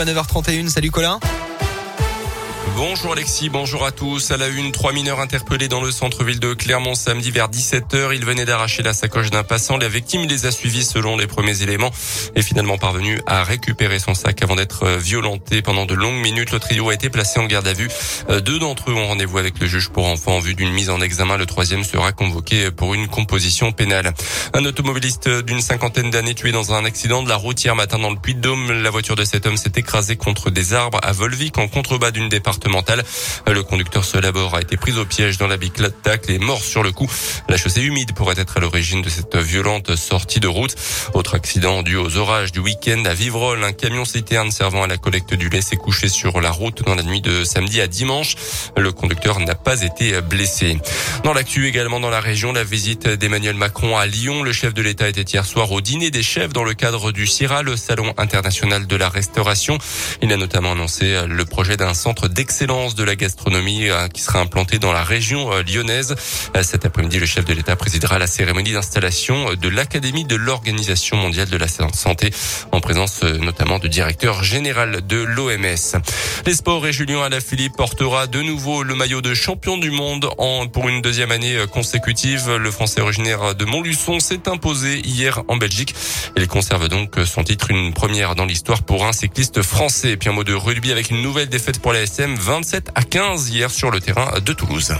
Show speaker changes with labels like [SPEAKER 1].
[SPEAKER 1] à 9h31. Salut Colin.
[SPEAKER 2] Bonjour Alexis, bonjour à tous. À la une, trois mineurs interpellés dans le centre-ville de Clermont samedi vers 17h. Ils venaient d'arracher la sacoche d'un passant. La victime les a suivis selon les premiers éléments et finalement parvenu à récupérer son sac avant d'être violenté pendant de longues minutes. Le trio a été placé en garde à vue. Deux d'entre eux ont rendez-vous avec le juge pour enfants en vue d'une mise en examen. Le troisième sera convoqué pour une composition pénale. Un automobiliste d'une cinquantaine d'années tué dans un accident de la route hier matin dans le Puy-de-Dôme. La voiture de cet homme s'est écrasée contre des arbres à Volvic en contrebas d'une le conducteur seul à bord a été pris au piège dans la tacle et mort sur le coup. La chaussée humide pourrait être à l'origine de cette violente sortie de route. Autre accident dû aux orages du week-end à Vivrolles. Un camion citerne servant à la collecte du lait s'est couché sur la route dans la nuit de samedi à dimanche. Le conducteur n'a pas été blessé. Dans l'actu également dans la région, la visite d'Emmanuel Macron à Lyon. Le chef de l'État était hier soir au dîner des chefs dans le cadre du CIRA, le Salon international de la restauration. Il a notamment annoncé le projet d'un centre d'excellence excellence de la gastronomie euh, qui sera implantée dans la région euh, lyonnaise. Euh, cet après-midi, le chef de l'État présidera la cérémonie d'installation de l'Académie de l'Organisation mondiale de la santé en présence notamment du directeur général de l'OMS. Les sports et Julien Alaphilippe portera de nouveau le maillot de champion du monde en, pour une deuxième année consécutive. Le Français originaire de Montluçon s'est imposé hier en Belgique. Il conserve donc son titre, une première dans l'histoire pour un cycliste français. Et puis un mot de rugby avec une nouvelle défaite pour la SM 27 à 15 hier sur le terrain de Toulouse.